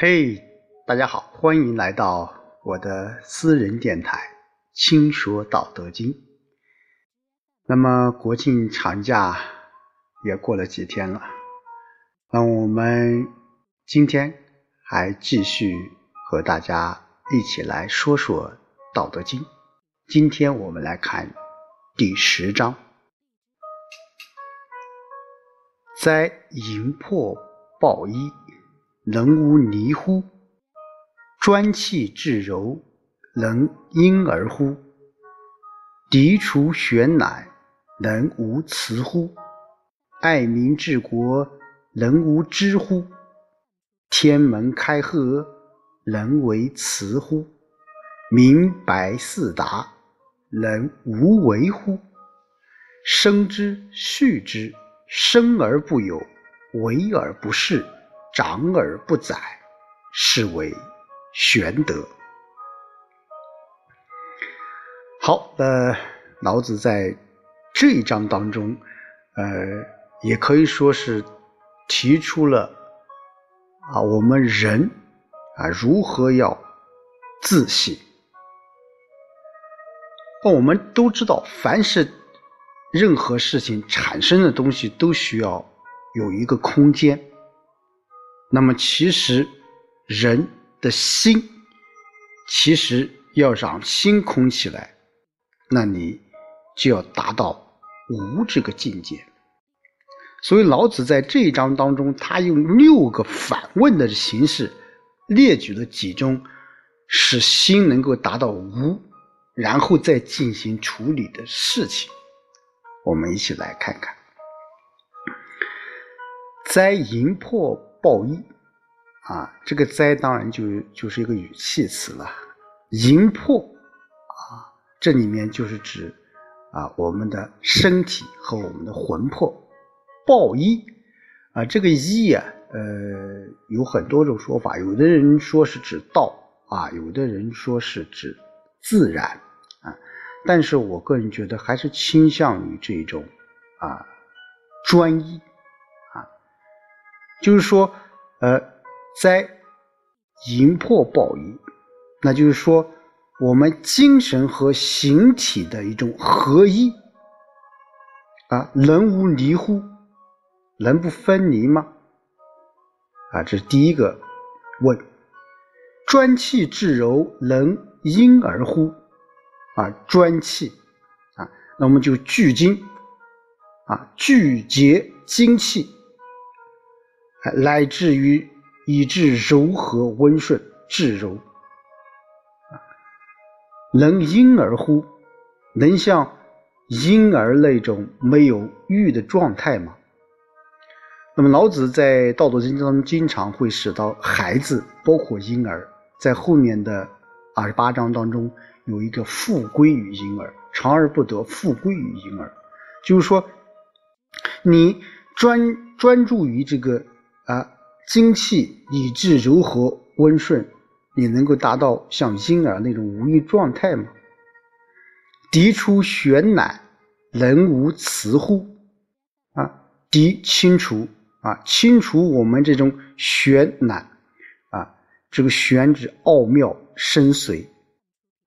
嘿，大家好，欢迎来到我的私人电台《轻说道德经》。那么国庆长假也过了几天了，那我们今天还继续和大家一起来说说《道德经》。今天我们来看第十章：哉，营破抱衣。能无泥乎？专气致柔，能婴儿乎？涤除玄乃，能无雌乎？爱民治国，能无知乎？天门开阖，能为雌乎？明白四达，能无为乎？生之，畜之，生而不有，为而不恃。长而不宰，是为玄德。好，呃，老子在这一章当中，呃，也可以说是提出了啊，我们人啊如何要自省。那我们都知道，凡是任何事情产生的东西，都需要有一个空间。那么，其实人的心，其实要让心空起来，那你就要达到无这个境界。所以，老子在这一章当中，他用六个反问的形式列举了几种使心能够达到无，然后再进行处理的事情。我们一起来看看，灾淫破。报一啊，这个灾当然就就是一个语气词了。淫魄啊，这里面就是指啊我们的身体和我们的魂魄。报衣啊，这个衣啊，呃，有很多种说法，有的人说是指道啊，有的人说是指自然啊，但是我个人觉得还是倾向于这种啊专一。就是说，呃，在淫破暴衣，那就是说，我们精神和形体的一种合一啊，能无离乎？能不分离吗？啊，这是第一个问。专气致柔，能婴儿乎？啊，专气啊，那我们就聚精啊，聚结精气。乃至于以致柔和温顺、至柔啊，能婴儿乎？能像婴儿那种没有欲的状态吗？那么老子在《道德经》当中经常会使到孩子，包括婴儿，在后面的二十八章当中有一个“复归于婴儿，长而不得，复归于婴儿”，就是说，你专专注于这个。啊，精气以致柔和温顺，你能够达到像婴儿那种无欲状态吗？涤出玄乃，能无雌乎？啊，涤清除啊，清除我们这种玄乃啊，这个玄指奥妙深邃，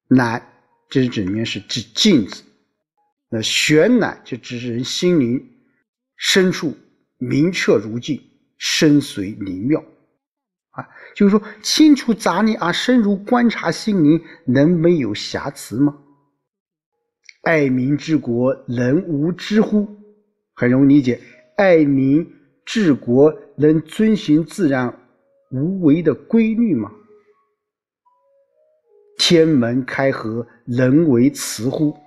乃这是指里面是指镜子，那玄乃就指人心灵深处明澈如镜。深邃灵妙，啊，就是说清除杂念啊，深入观察心灵，能没有瑕疵吗？爱民治国，能无知乎？很容易理解，爱民治国能遵循自然无为的规律吗？天门开合，能为雌乎？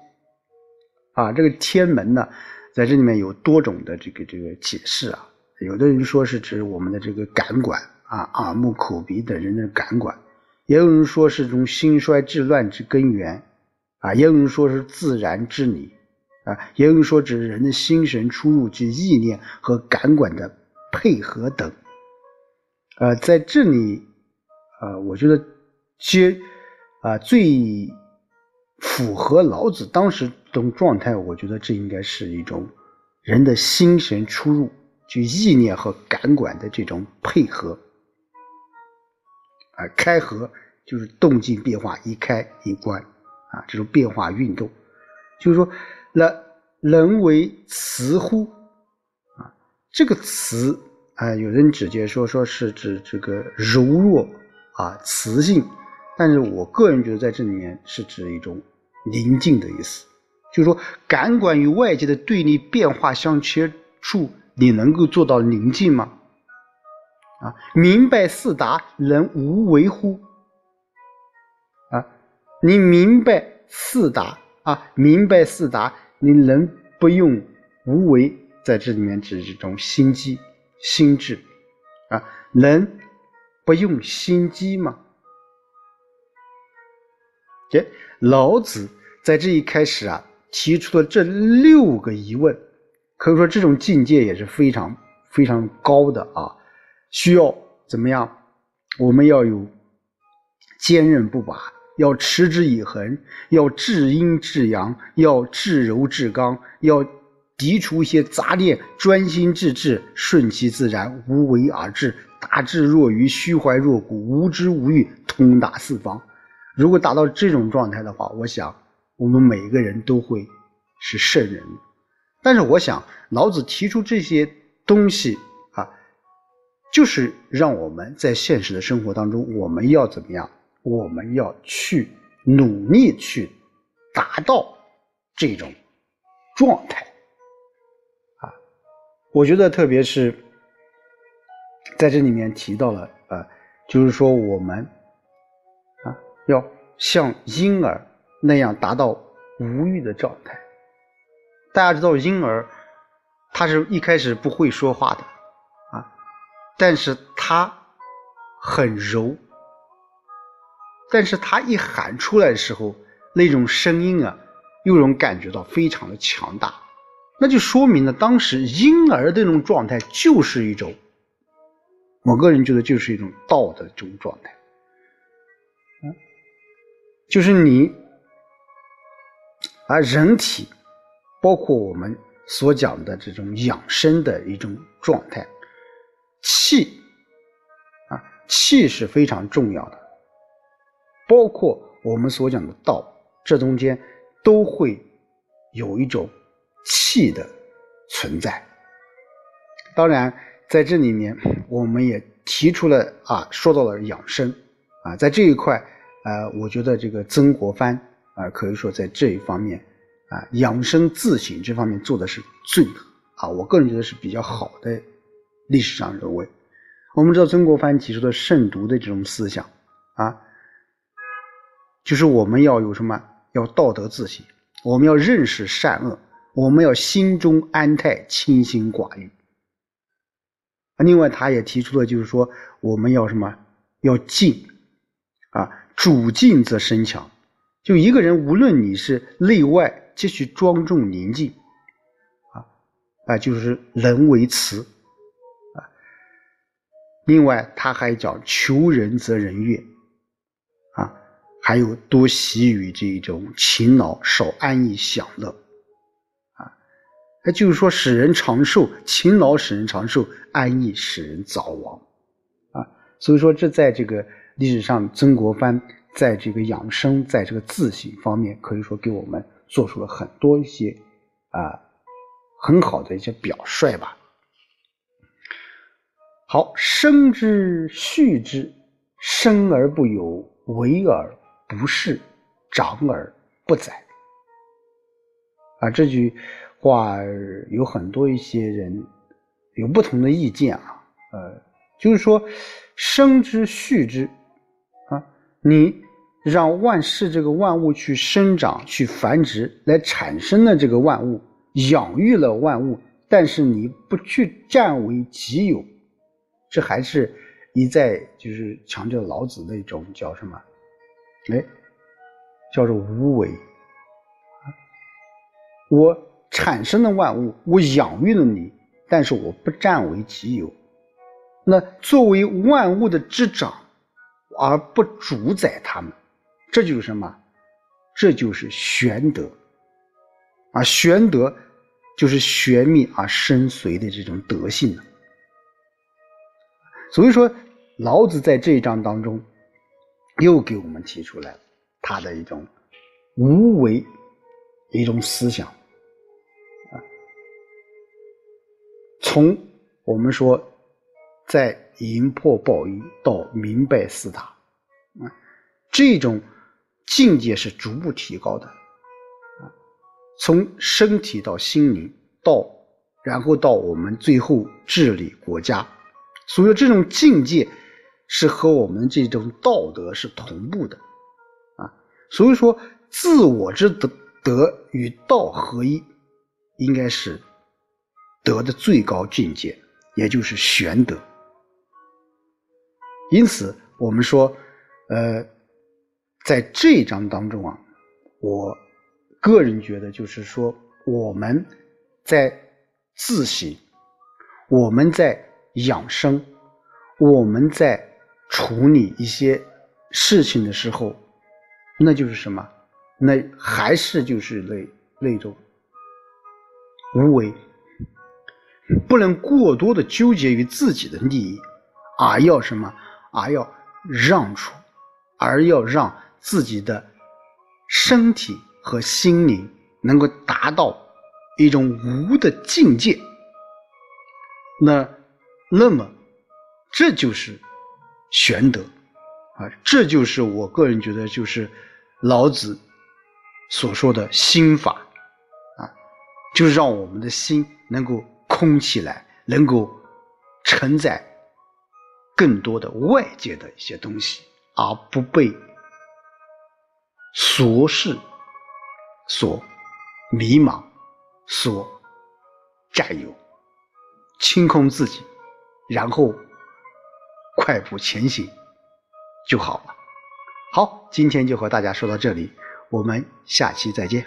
啊，这个天门呢，在这里面有多种的这个这个解释啊。有的人说是指我们的这个感官啊，耳目口鼻等人的感官；也有人说是种兴衰治乱之根源啊；也有人说是自然之理啊；也有人说指人的心神出入及意念和感官的配合等。呃，在这里，呃，我觉得接啊最符合老子当时这种状态，我觉得这应该是一种人的心神出入。就意念和感官的这种配合，啊，开合就是动静变化，一开一关啊，这种变化运动，就是说，那人为雌乎？啊，这个雌啊，有人直接说说是指这个柔弱啊，雌性，但是我个人觉得在这里面是指一种宁静的意思，就是说，感官与外界的对立变化相接触，你能够做到宁静吗？啊，明白四达能无为乎？啊，你明白四达啊，明白四达，你能不用无为在这里面指这种心机、心智啊，能不用心机吗？这老子在这一开始啊，提出了这六个疑问，可以说这种境界也是非常非常高的啊。需要怎么样？我们要有坚韧不拔，要持之以恒，要至阴至阳，要至柔至刚，要涤除一些杂念，专心致志，顺其自然，无为而治，大智若愚，虚怀若谷，无知无欲，通达四方。如果达到这种状态的话，我想我们每个人都会是圣人。但是，我想老子提出这些东西啊。就是让我们在现实的生活当中，我们要怎么样？我们要去努力去达到这种状态啊！我觉得，特别是在这里面提到了啊，就是说我们啊，要像婴儿那样达到无欲的状态。大家知道，婴儿他是一开始不会说话的啊。但是他很柔，但是他一喊出来的时候，那种声音啊，又能感觉到非常的强大，那就说明了当时婴儿的那种状态就是一种，我个人觉得就是一种道的这种状态，嗯，就是你，而人体，包括我们所讲的这种养生的一种状态。气啊，气是非常重要的，包括我们所讲的道，这中间都会有一种气的存在。当然，在这里面我们也提出了啊，说到了养生啊，在这一块啊，我觉得这个曾国藩啊，可以说在这一方面啊，养生自省这方面做的是最啊，我个人觉得是比较好的。历史上人物，我们知道曾国藩提出的慎独的这种思想啊，就是我们要有什么？要道德自省，我们要认识善恶，我们要心中安泰，清心寡欲。另外，他也提出了，就是说我们要什么？要静啊，主静则身强。就一个人，无论你是内外，皆须庄重宁静。啊啊，就是人为慈。另外，他还讲求人则人悦，啊，还有多习于这种勤劳，少安逸享乐，啊，那就是说使人长寿，勤劳使人长寿，安逸使人早亡，啊，所以说这在这个历史上，曾国藩在这个养生，在这个自省方面，可以说给我们做出了很多一些啊很好的一些表率吧。好，生之畜之，生而不有，为而不恃，长而不宰。啊，这句话有很多一些人有不同的意见啊。呃，就是说，生之畜之，啊，你让万事这个万物去生长、去繁殖，来产生了这个万物，养育了万物，但是你不去占为己有。这还是一再就是强调老子那种叫什么？哎，叫做无为。我产生了万物，我养育了你，但是我不占为己有。那作为万物的之长，而不主宰他们，这就是什么？这就是玄德。啊，玄德就是玄秘而深邃的这种德性。所以说，老子在这一章当中又给我们提出来他的一种无为一种思想啊。从我们说在营破暴衣到明白四大啊，这种境界是逐步提高的啊。从身体到心灵，到然后到我们最后治理国家，所以这种境界。是和我们这种道德是同步的，啊，所以说自我之德德与道合一，应该是德的最高境界，也就是玄德。因此，我们说，呃，在这一章当中啊，我个人觉得，就是说我们在自省，我们在养生，我们在。处理一些事情的时候，那就是什么？那还是就是那那种无为，不能过多的纠结于自己的利益，而要什么？而要让出，而要让自己的身体和心灵能够达到一种无的境界。那，那么，这就是。玄德，啊，这就是我个人觉得，就是老子所说的心法，啊，就让我们的心能够空起来，能够承载更多的外界的一些东西，而不被俗世所迷茫、所占有，清空自己，然后。快步前行就好了。好，今天就和大家说到这里，我们下期再见。